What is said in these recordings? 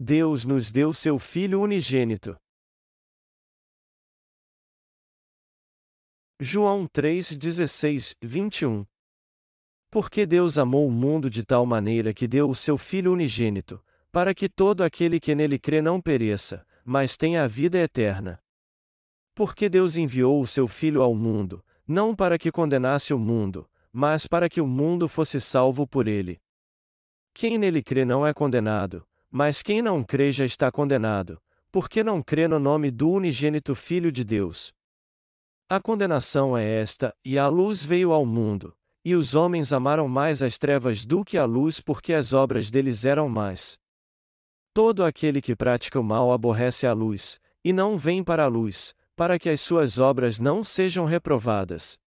Deus nos deu seu Filho unigênito. João 3, 16, 21 Porque Deus amou o mundo de tal maneira que deu o seu Filho unigênito, para que todo aquele que nele crê não pereça, mas tenha a vida eterna. Porque Deus enviou o seu Filho ao mundo, não para que condenasse o mundo, mas para que o mundo fosse salvo por ele. Quem nele crê não é condenado, mas quem não crê já está condenado, porque não crê no nome do unigênito Filho de Deus. A condenação é esta: e a luz veio ao mundo, e os homens amaram mais as trevas do que a luz porque as obras deles eram mais. Todo aquele que pratica o mal aborrece a luz, e não vem para a luz, para que as suas obras não sejam reprovadas.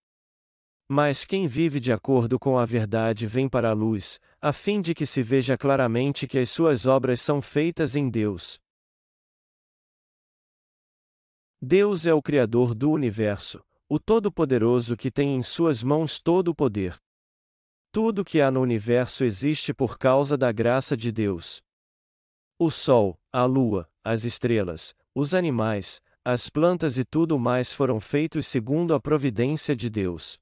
Mas quem vive de acordo com a verdade vem para a luz, a fim de que se veja claramente que as suas obras são feitas em Deus. Deus é o Criador do universo, o Todo-Poderoso que tem em suas mãos todo o poder. Tudo que há no universo existe por causa da graça de Deus. O Sol, a Lua, as estrelas, os animais, as plantas e tudo mais foram feitos segundo a providência de Deus.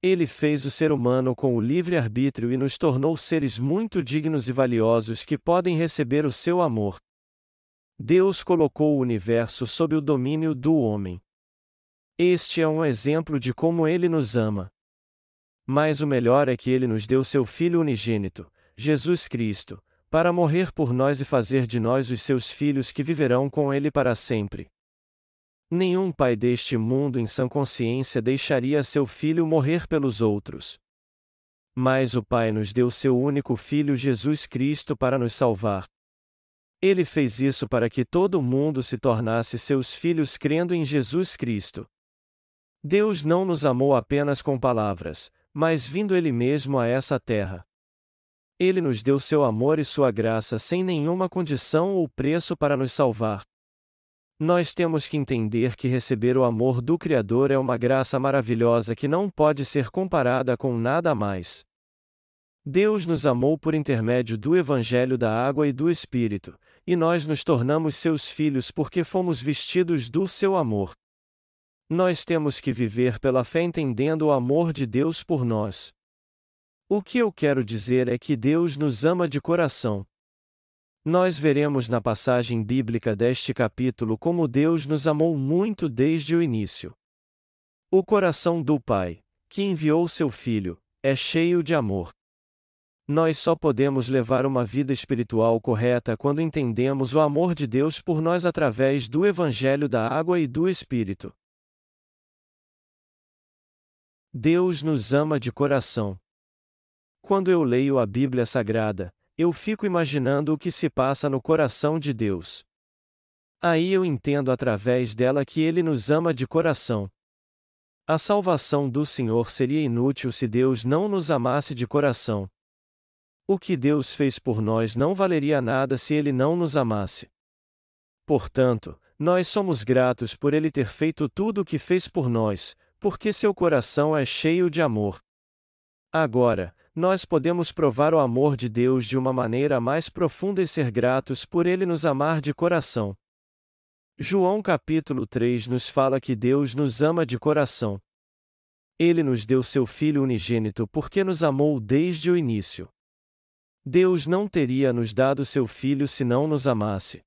Ele fez o ser humano com o livre-arbítrio e nos tornou seres muito dignos e valiosos que podem receber o seu amor. Deus colocou o universo sob o domínio do homem. Este é um exemplo de como ele nos ama. Mas o melhor é que ele nos deu seu Filho unigênito, Jesus Cristo, para morrer por nós e fazer de nós os seus filhos que viverão com ele para sempre. Nenhum pai deste mundo em sã consciência deixaria seu filho morrer pelos outros. Mas o Pai nos deu seu único Filho Jesus Cristo para nos salvar. Ele fez isso para que todo mundo se tornasse seus filhos crendo em Jesus Cristo. Deus não nos amou apenas com palavras, mas vindo Ele mesmo a essa terra. Ele nos deu seu amor e sua graça sem nenhuma condição ou preço para nos salvar. Nós temos que entender que receber o amor do Criador é uma graça maravilhosa que não pode ser comparada com nada mais. Deus nos amou por intermédio do Evangelho da Água e do Espírito, e nós nos tornamos seus filhos porque fomos vestidos do seu amor. Nós temos que viver pela fé entendendo o amor de Deus por nós. O que eu quero dizer é que Deus nos ama de coração. Nós veremos na passagem bíblica deste capítulo como Deus nos amou muito desde o início. O coração do Pai, que enviou seu Filho, é cheio de amor. Nós só podemos levar uma vida espiritual correta quando entendemos o amor de Deus por nós através do Evangelho da Água e do Espírito. Deus nos ama de coração. Quando eu leio a Bíblia Sagrada, eu fico imaginando o que se passa no coração de Deus. Aí eu entendo através dela que Ele nos ama de coração. A salvação do Senhor seria inútil se Deus não nos amasse de coração. O que Deus fez por nós não valeria nada se Ele não nos amasse. Portanto, nós somos gratos por Ele ter feito tudo o que fez por nós, porque seu coração é cheio de amor. Agora, nós podemos provar o amor de Deus de uma maneira mais profunda e ser gratos por Ele nos amar de coração. João capítulo 3 nos fala que Deus nos ama de coração. Ele nos deu seu Filho unigênito porque nos amou desde o início. Deus não teria nos dado seu Filho se não nos amasse.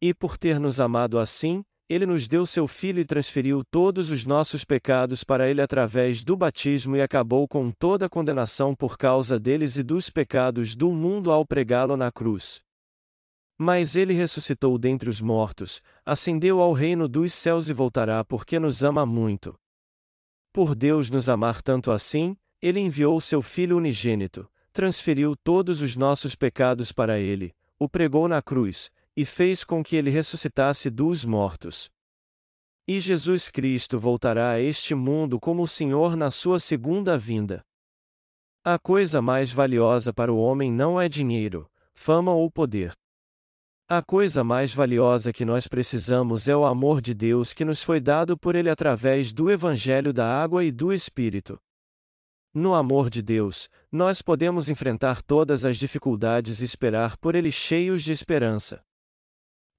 E por ter nos amado assim, ele nos deu seu Filho e transferiu todos os nossos pecados para ele através do batismo e acabou com toda a condenação por causa deles e dos pecados do mundo ao pregá-lo na cruz. Mas ele ressuscitou dentre os mortos, ascendeu ao reino dos céus e voltará porque nos ama muito. Por Deus nos amar tanto assim, ele enviou seu Filho unigênito, transferiu todos os nossos pecados para ele, o pregou na cruz, e fez com que ele ressuscitasse dos mortos. E Jesus Cristo voltará a este mundo como o Senhor na sua segunda vinda. A coisa mais valiosa para o homem não é dinheiro, fama ou poder. A coisa mais valiosa que nós precisamos é o amor de Deus que nos foi dado por Ele através do Evangelho da Água e do Espírito. No amor de Deus, nós podemos enfrentar todas as dificuldades e esperar por Ele cheios de esperança.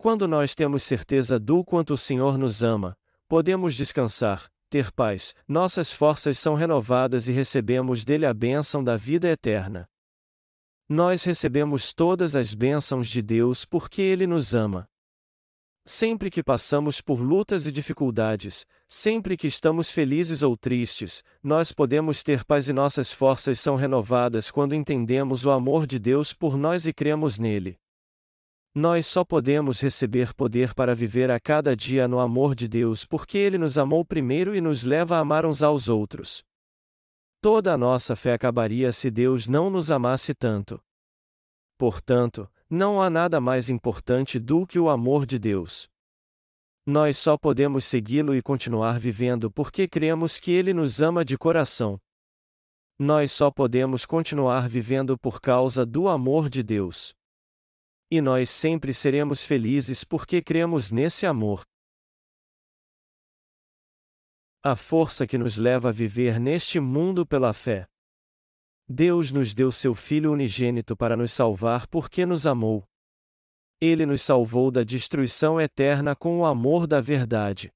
Quando nós temos certeza do quanto o Senhor nos ama, podemos descansar, ter paz, nossas forças são renovadas e recebemos dele a bênção da vida eterna. Nós recebemos todas as bênçãos de Deus porque Ele nos ama. Sempre que passamos por lutas e dificuldades, sempre que estamos felizes ou tristes, nós podemos ter paz e nossas forças são renovadas quando entendemos o amor de Deus por nós e cremos nele. Nós só podemos receber poder para viver a cada dia no amor de Deus porque Ele nos amou primeiro e nos leva a amar uns aos outros. Toda a nossa fé acabaria se Deus não nos amasse tanto. Portanto, não há nada mais importante do que o amor de Deus. Nós só podemos segui-lo e continuar vivendo porque cremos que ele nos ama de coração. Nós só podemos continuar vivendo por causa do amor de Deus. E nós sempre seremos felizes porque cremos nesse amor. A força que nos leva a viver neste mundo pela fé. Deus nos deu seu Filho unigênito para nos salvar porque nos amou. Ele nos salvou da destruição eterna com o amor da verdade.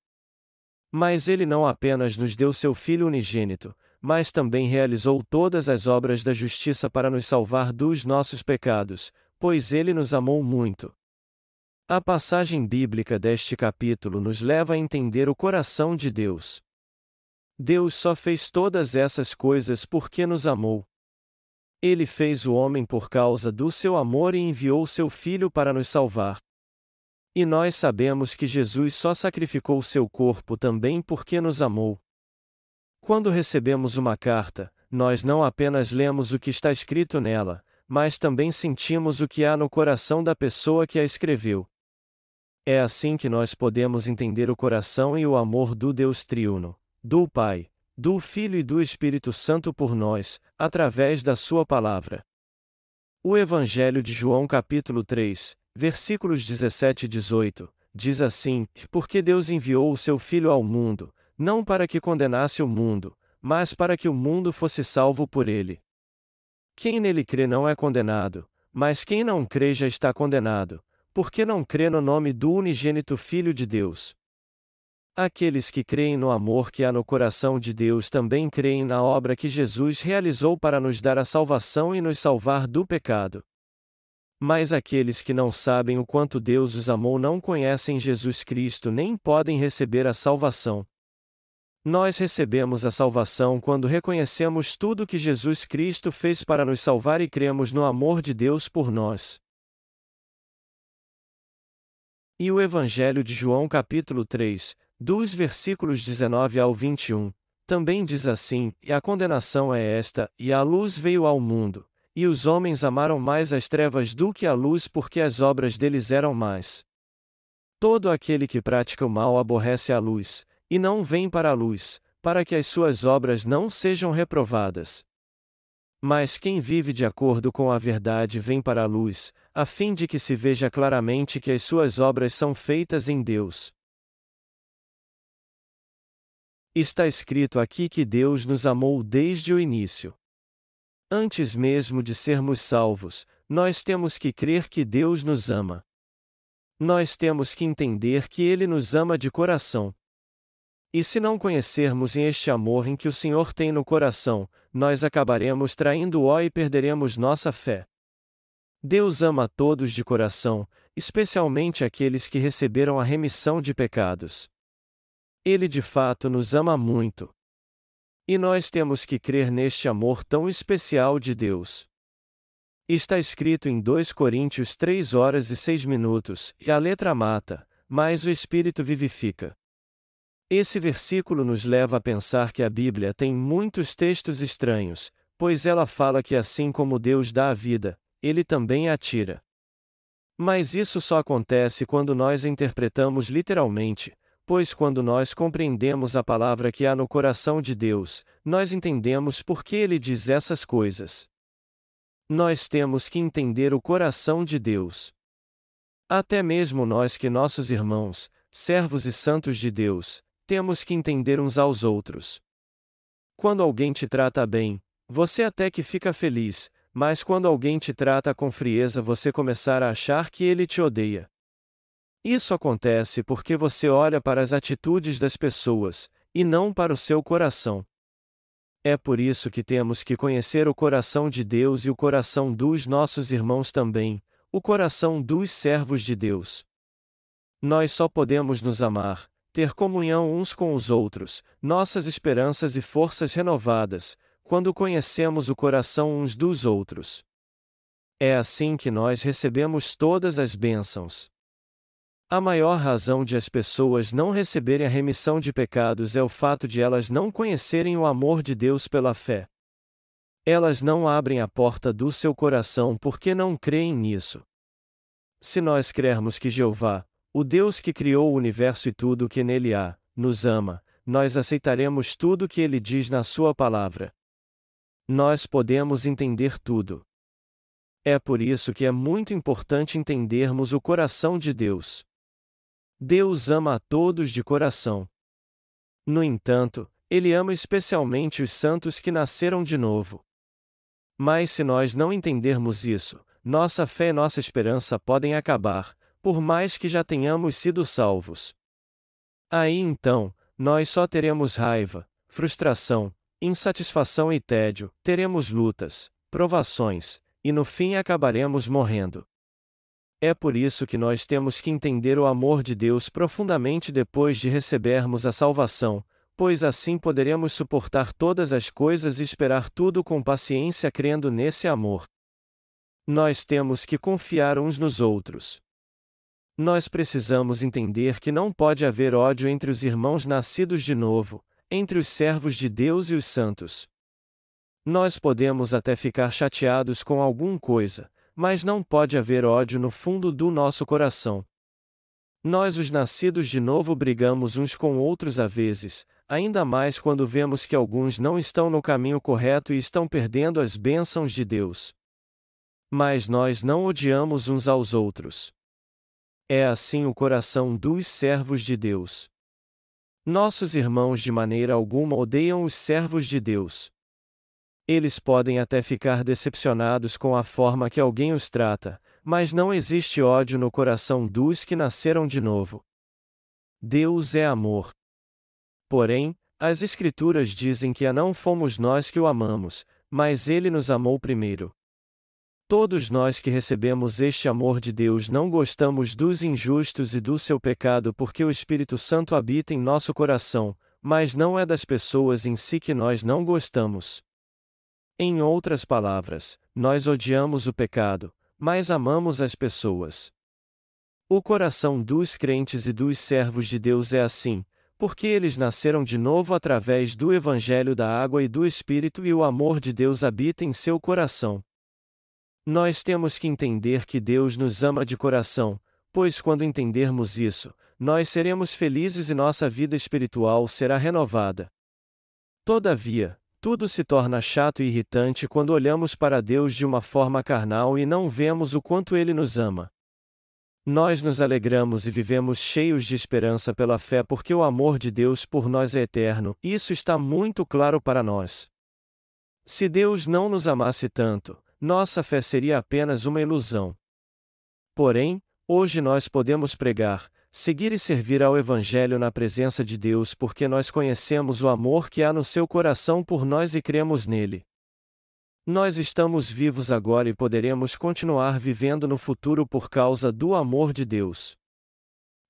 Mas ele não apenas nos deu seu Filho unigênito, mas também realizou todas as obras da justiça para nos salvar dos nossos pecados, pois ele nos amou muito. A passagem bíblica deste capítulo nos leva a entender o coração de Deus. Deus só fez todas essas coisas porque nos amou. Ele fez o homem por causa do seu amor e enviou seu Filho para nos salvar. E nós sabemos que Jesus só sacrificou seu corpo também porque nos amou. Quando recebemos uma carta, nós não apenas lemos o que está escrito nela, mas também sentimos o que há no coração da pessoa que a escreveu. É assim que nós podemos entender o coração e o amor do Deus triuno, do Pai, do Filho e do Espírito Santo por nós, através da Sua palavra. O Evangelho de João, capítulo 3, versículos 17 e 18, diz assim: Porque Deus enviou o seu Filho ao mundo, não para que condenasse o mundo, mas para que o mundo fosse salvo por ele. Quem nele crê não é condenado, mas quem não crê já está condenado, porque não crê no nome do unigênito Filho de Deus. Aqueles que creem no amor que há no coração de Deus também creem na obra que Jesus realizou para nos dar a salvação e nos salvar do pecado. Mas aqueles que não sabem o quanto Deus os amou não conhecem Jesus Cristo nem podem receber a salvação. Nós recebemos a salvação quando reconhecemos tudo que Jesus Cristo fez para nos salvar e cremos no amor de Deus por nós. E o Evangelho de João, capítulo 3, dos versículos 19 ao 21, também diz assim: E a condenação é esta, e a luz veio ao mundo, e os homens amaram mais as trevas do que a luz porque as obras deles eram mais. Todo aquele que pratica o mal aborrece a luz, e não vem para a luz, para que as suas obras não sejam reprovadas. Mas quem vive de acordo com a verdade vem para a luz, a fim de que se veja claramente que as suas obras são feitas em Deus. Está escrito aqui que Deus nos amou desde o início. Antes mesmo de sermos salvos, nós temos que crer que Deus nos ama. Nós temos que entender que Ele nos ama de coração. E se não conhecermos este amor em que o Senhor tem no coração, nós acabaremos traindo-o e perderemos nossa fé. Deus ama todos de coração, especialmente aqueles que receberam a remissão de pecados. Ele de fato nos ama muito. E nós temos que crer neste amor tão especial de Deus. Está escrito em 2 Coríntios 3 horas e 6 minutos, e a letra mata, mas o Espírito vivifica. Esse versículo nos leva a pensar que a Bíblia tem muitos textos estranhos, pois ela fala que assim como Deus dá a vida, ele também a tira. Mas isso só acontece quando nós interpretamos literalmente, Pois quando nós compreendemos a palavra que há no coração de Deus, nós entendemos por que ele diz essas coisas. Nós temos que entender o coração de Deus. Até mesmo nós que nossos irmãos, servos e santos de Deus, temos que entender uns aos outros. Quando alguém te trata bem, Você até que fica feliz, mas quando alguém te trata com frieza você começar a achar que ele te odeia. Isso acontece porque você olha para as atitudes das pessoas, e não para o seu coração. É por isso que temos que conhecer o coração de Deus e o coração dos nossos irmãos também, o coração dos servos de Deus. Nós só podemos nos amar, ter comunhão uns com os outros, nossas esperanças e forças renovadas, quando conhecemos o coração uns dos outros. É assim que nós recebemos todas as bênçãos. A maior razão de as pessoas não receberem a remissão de pecados é o fato de elas não conhecerem o amor de Deus pela fé. Elas não abrem a porta do seu coração porque não creem nisso. Se nós crermos que Jeová, o Deus que criou o universo e tudo o que nele há, nos ama, nós aceitaremos tudo o que ele diz na sua palavra. Nós podemos entender tudo. É por isso que é muito importante entendermos o coração de Deus. Deus ama a todos de coração. No entanto, Ele ama especialmente os santos que nasceram de novo. Mas se nós não entendermos isso, nossa fé e nossa esperança podem acabar, por mais que já tenhamos sido salvos. Aí então, nós só teremos raiva, frustração, insatisfação e tédio, teremos lutas, provações, e no fim acabaremos morrendo. É por isso que nós temos que entender o amor de Deus profundamente depois de recebermos a salvação, pois assim poderemos suportar todas as coisas e esperar tudo com paciência crendo nesse amor. Nós temos que confiar uns nos outros. Nós precisamos entender que não pode haver ódio entre os irmãos nascidos de novo, entre os servos de Deus e os santos. Nós podemos até ficar chateados com alguma coisa, mas não pode haver ódio no fundo do nosso coração. Nós, os nascidos de novo, brigamos uns com outros às vezes, ainda mais quando vemos que alguns não estão no caminho correto e estão perdendo as bênçãos de Deus. Mas nós não odiamos uns aos outros. É assim o coração dos servos de Deus. Nossos irmãos de maneira alguma odeiam os servos de Deus. Eles podem até ficar decepcionados com a forma que alguém os trata, mas não existe ódio no coração dos que nasceram de novo. Deus é amor. Porém, as Escrituras dizem que a não fomos nós que o amamos, mas ele nos amou primeiro. Todos nós que recebemos este amor de Deus não gostamos dos injustos e do seu pecado porque o Espírito Santo habita em nosso coração, mas não é das pessoas em si que nós não gostamos. Em outras palavras, nós odiamos o pecado, mas amamos as pessoas. O coração dos crentes e dos servos de Deus é assim, porque eles nasceram de novo através do Evangelho da Água e do Espírito e o amor de Deus habita em seu coração. Nós temos que entender que Deus nos ama de coração, pois quando entendermos isso, nós seremos felizes e nossa vida espiritual será renovada. Todavia, tudo se torna chato e irritante quando olhamos para Deus de uma forma carnal e não vemos o quanto Ele nos ama. Nós nos alegramos e vivemos cheios de esperança pela fé porque o amor de Deus por nós é eterno, isso está muito claro para nós. Se Deus não nos amasse tanto, nossa fé seria apenas uma ilusão. Porém, hoje nós podemos pregar, Seguir e servir ao Evangelho na presença de Deus porque nós conhecemos o amor que há no seu coração por nós e cremos nele. Nós estamos vivos agora e poderemos continuar vivendo no futuro por causa do amor de Deus.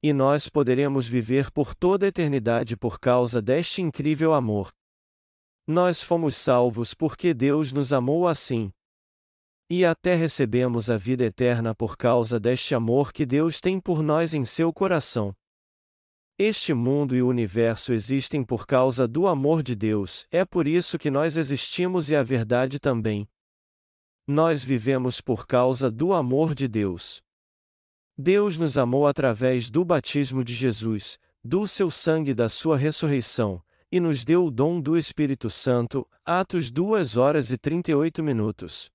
E nós poderemos viver por toda a eternidade por causa deste incrível amor. Nós fomos salvos porque Deus nos amou assim. E até recebemos a vida eterna por causa deste amor que Deus tem por nós em seu coração. Este mundo e o universo existem por causa do amor de Deus, é por isso que nós existimos e a verdade também. Nós vivemos por causa do amor de Deus. Deus nos amou através do batismo de Jesus, do seu sangue e da sua ressurreição, e nos deu o dom do Espírito Santo, Atos 2 horas e 38 minutos.